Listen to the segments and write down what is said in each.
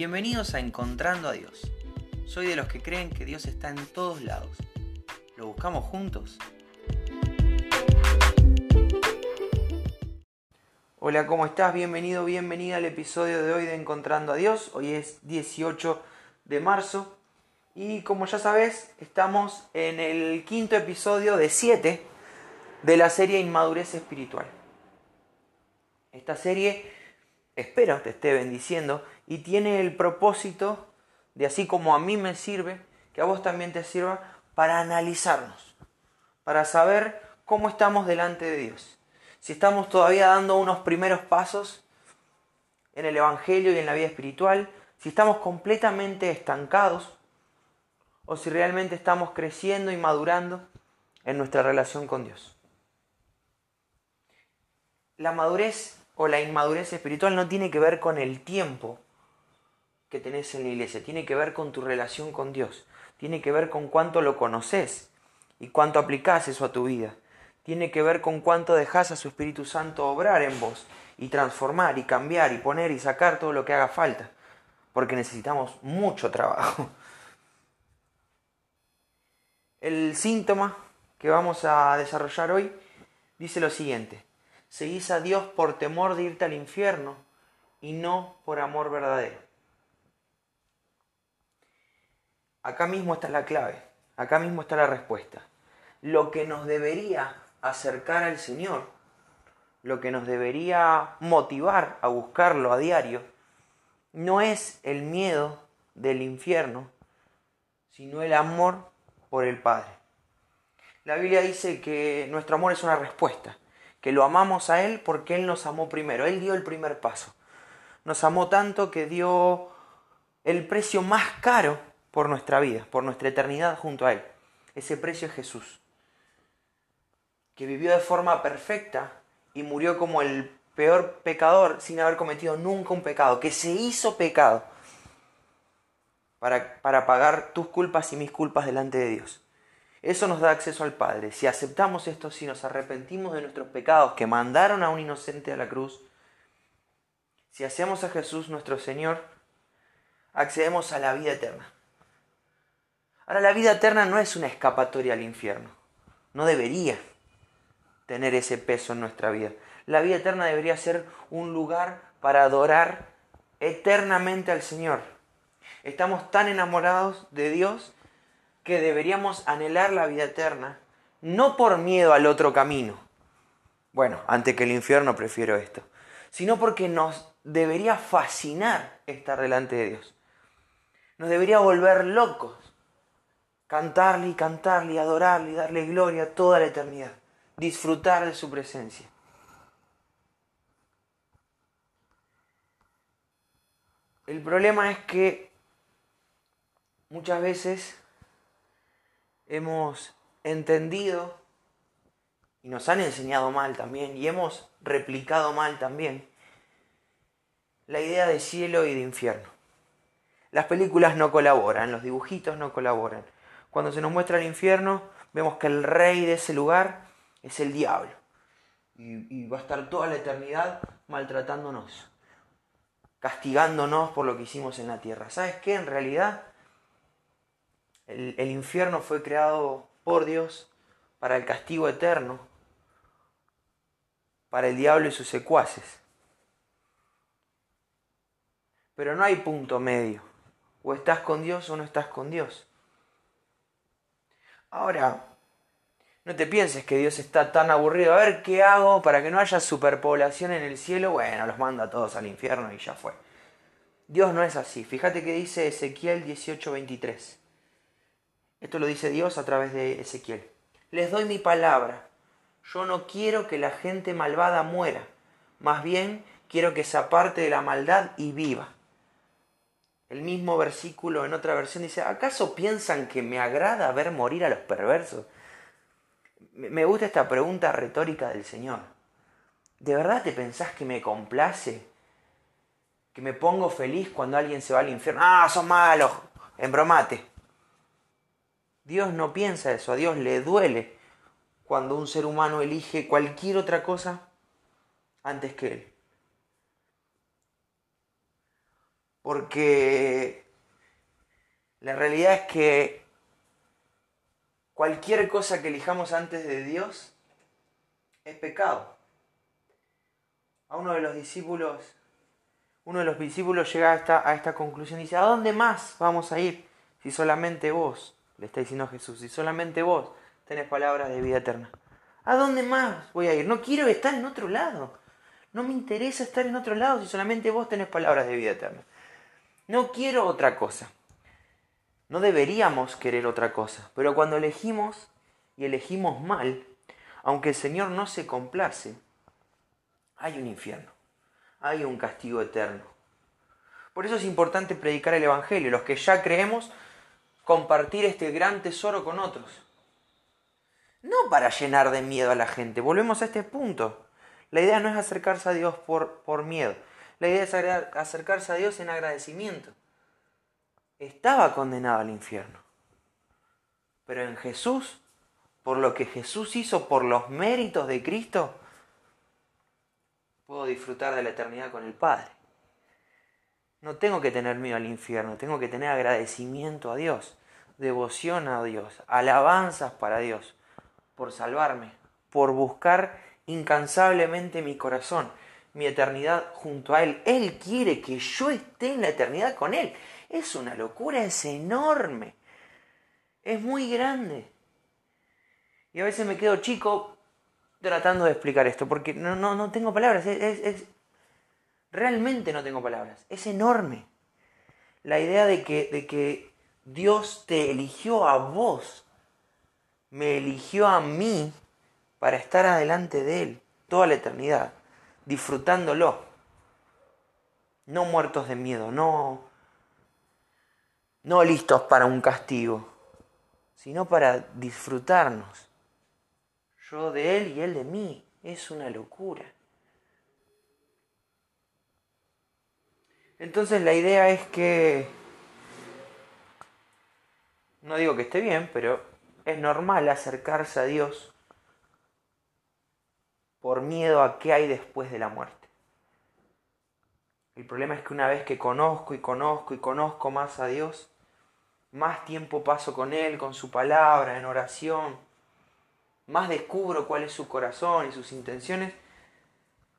Bienvenidos a Encontrando a Dios. Soy de los que creen que Dios está en todos lados. ¿Lo buscamos juntos? Hola, ¿cómo estás? Bienvenido, bienvenida al episodio de hoy de Encontrando a Dios. Hoy es 18 de marzo y como ya sabes, estamos en el quinto episodio de 7 de la serie Inmadurez Espiritual. Esta serie espero te esté bendiciendo y tiene el propósito de así como a mí me sirve, que a vos también te sirva para analizarnos, para saber cómo estamos delante de Dios. Si estamos todavía dando unos primeros pasos en el Evangelio y en la vida espiritual, si estamos completamente estancados o si realmente estamos creciendo y madurando en nuestra relación con Dios. La madurez o la inmadurez espiritual no tiene que ver con el tiempo que tenés en la iglesia, tiene que ver con tu relación con Dios, tiene que ver con cuánto lo conoces y cuánto aplicás eso a tu vida, tiene que ver con cuánto dejas a su Espíritu Santo obrar en vos y transformar y cambiar y poner y sacar todo lo que haga falta, porque necesitamos mucho trabajo. El síntoma que vamos a desarrollar hoy dice lo siguiente, seguís a Dios por temor de irte al infierno y no por amor verdadero. Acá mismo está la clave, acá mismo está la respuesta. Lo que nos debería acercar al Señor, lo que nos debería motivar a buscarlo a diario, no es el miedo del infierno, sino el amor por el Padre. La Biblia dice que nuestro amor es una respuesta que lo amamos a Él porque Él nos amó primero, Él dio el primer paso. Nos amó tanto que dio el precio más caro por nuestra vida, por nuestra eternidad junto a Él. Ese precio es Jesús, que vivió de forma perfecta y murió como el peor pecador sin haber cometido nunca un pecado, que se hizo pecado para, para pagar tus culpas y mis culpas delante de Dios. Eso nos da acceso al Padre. Si aceptamos esto, si nos arrepentimos de nuestros pecados que mandaron a un inocente a la cruz, si hacemos a Jesús nuestro Señor, accedemos a la vida eterna. Ahora, la vida eterna no es una escapatoria al infierno. No debería tener ese peso en nuestra vida. La vida eterna debería ser un lugar para adorar eternamente al Señor. Estamos tan enamorados de Dios que deberíamos anhelar la vida eterna, no por miedo al otro camino, bueno, ante que el infierno prefiero esto, sino porque nos debería fascinar estar delante de Dios. Nos debería volver locos, cantarle y cantarle y adorarle y darle gloria toda la eternidad, disfrutar de su presencia. El problema es que muchas veces hemos entendido y nos han enseñado mal también y hemos replicado mal también la idea de cielo y de infierno. Las películas no colaboran, los dibujitos no colaboran. Cuando se nos muestra el infierno, vemos que el rey de ese lugar es el diablo. Y, va a estar toda la eternidad maltratándonos, castigándonos por lo que hicimos en la tierra. ¿Sabes qué? En realidad el, infierno fue creado por Dios para el castigo eterno, para el diablo y sus secuaces. Pero no hay punto medio. O estás con Dios o no estás con Dios. Ahora, no te pienses que Dios está tan aburrido. A ver qué hago para que no haya superpoblación en el cielo. Bueno, los manda a todos al infierno y ya fue. Dios no es así. Fíjate que dice Ezequiel 18:23. Esto lo dice Dios a través de Ezequiel. Les doy mi palabra. Yo no quiero que la gente malvada muera. Más bien quiero que se aparte de la maldad y viva. El mismo versículo en otra versión dice, ¿acaso piensan que me agrada ver morir a los perversos? Me gusta esta pregunta retórica del Señor. ¿De verdad te pensás que me complace? ¿Que me pongo feliz cuando alguien se va al infierno? Ah, son malos, embromate. Dios no piensa eso, a Dios le duele cuando un ser humano elige cualquier otra cosa antes que Él. Porque la realidad es que cualquier cosa que elijamos antes de Dios es pecado. A uno de los discípulos, uno de los discípulos llega a esta, a esta conclusión y dice, ¿a dónde más vamos a ir si solamente vos, le está diciendo Jesús, si solamente vos tenés palabras de vida eterna? ¿A dónde más voy a ir? No quiero estar en otro lado. No me interesa estar en otro lado si solamente vos tenés palabras de vida eterna. No quiero otra cosa. No deberíamos querer otra cosa. Pero cuando elegimos y elegimos mal, aunque el Señor no se complace, hay un infierno. Hay un castigo eterno. Por eso es importante predicar el Evangelio. Los que ya creemos, compartir este gran tesoro con otros. No para llenar de miedo a la gente. Volvemos a este punto. La idea no es acercarse a Dios por, por miedo. La idea es acercarse a Dios en agradecimiento. Estaba condenado al infierno. Pero en Jesús, por lo que Jesús hizo, por los méritos de Cristo, puedo disfrutar de la eternidad con el Padre. No tengo que tener miedo al infierno, tengo que tener agradecimiento a Dios, devoción a Dios, alabanzas para Dios, por salvarme, por buscar incansablemente mi corazón, mi eternidad junto a Él. Él quiere que yo esté en la eternidad con Él. Es una locura, es enorme. Es muy grande. Y a veces me quedo chico tratando de explicar esto, porque no, no, no tengo palabras. Es, realmente no tengo palabras. Es enorme. La idea de que, de que Dios te eligió a vos, me eligió a mí para estar adelante de Él toda la eternidad, disfrutándolo. No muertos de miedo, no, no listos para un castigo, sino para disfrutarnos. Yo de Él y Él de mí. Es una locura. Entonces la idea es que, no digo que esté bien, pero es normal acercarse a Dios por miedo a qué hay después de la muerte. El problema es que una vez que conozco y conozco y conozco más a Dios, más tiempo paso con Él, con su palabra, en oración, más descubro cuál es su corazón y sus intenciones,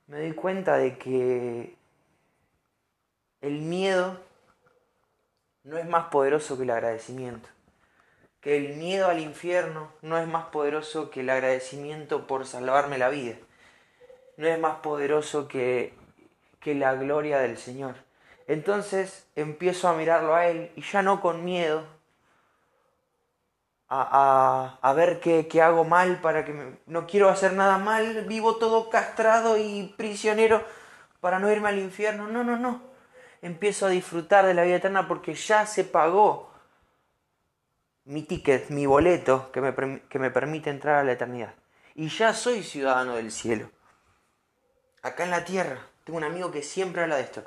me doy cuenta de que el miedo no es más poderoso que el agradecimiento. Que el miedo al infierno no es más poderoso que el agradecimiento por salvarme la vida no es más poderoso que, que la gloria del Señor. Entonces empiezo a mirarlo a Él y ya no con miedo, a, a, ver qué, qué, hago mal para que no quiero hacer nada mal, vivo todo castrado y prisionero para no irme al infierno. No, no, no. Empiezo a disfrutar de la vida eterna porque ya se pagó mi ticket, mi boleto que me, que me permite entrar a la eternidad. Y ya soy ciudadano del cielo acá en la tierra. Tengo un amigo que siempre habla de esto.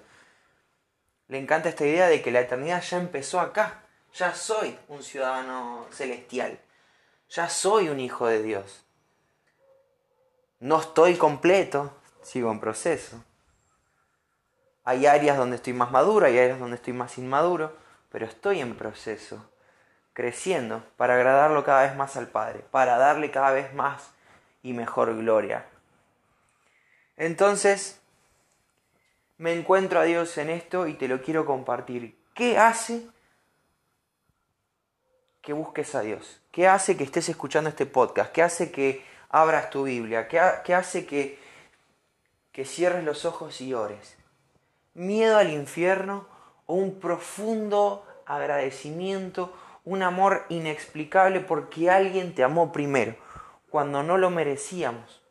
Le encanta esta idea de que la eternidad ya empezó acá. Ya soy un ciudadano celestial. Ya soy un hijo de Dios. No estoy completo, sigo en proceso. Hay áreas donde estoy más maduro, hay áreas donde estoy más inmaduro, pero estoy en proceso, creciendo para agradarlo cada vez más al Padre, para darle cada vez más y mejor gloria entonces, me encuentro a Dios en esto y te lo quiero compartir. ¿Qué hace que busques a Dios? ¿Qué hace que estés escuchando este podcast? ¿Qué hace que abras tu Biblia? ¿Qué, hace que, que cierres los ojos y ores? ¿Miedo al infierno o un profundo agradecimiento, un amor inexplicable porque alguien te amó primero, cuando no lo merecíamos?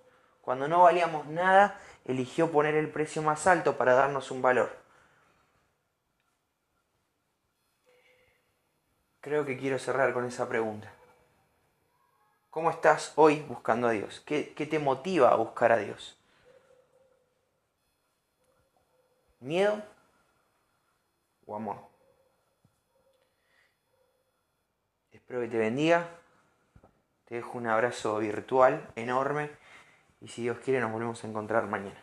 Cuando no valíamos nada, eligió poner el precio más alto para darnos un valor. Creo que quiero cerrar con esa pregunta. ¿Cómo estás hoy buscando a Dios? ¿Qué, te motiva a buscar a Dios? ¿Miedo o amor? Espero que te bendiga. Te dejo un abrazo virtual enorme y si Dios quiere nos volvemos a encontrar mañana.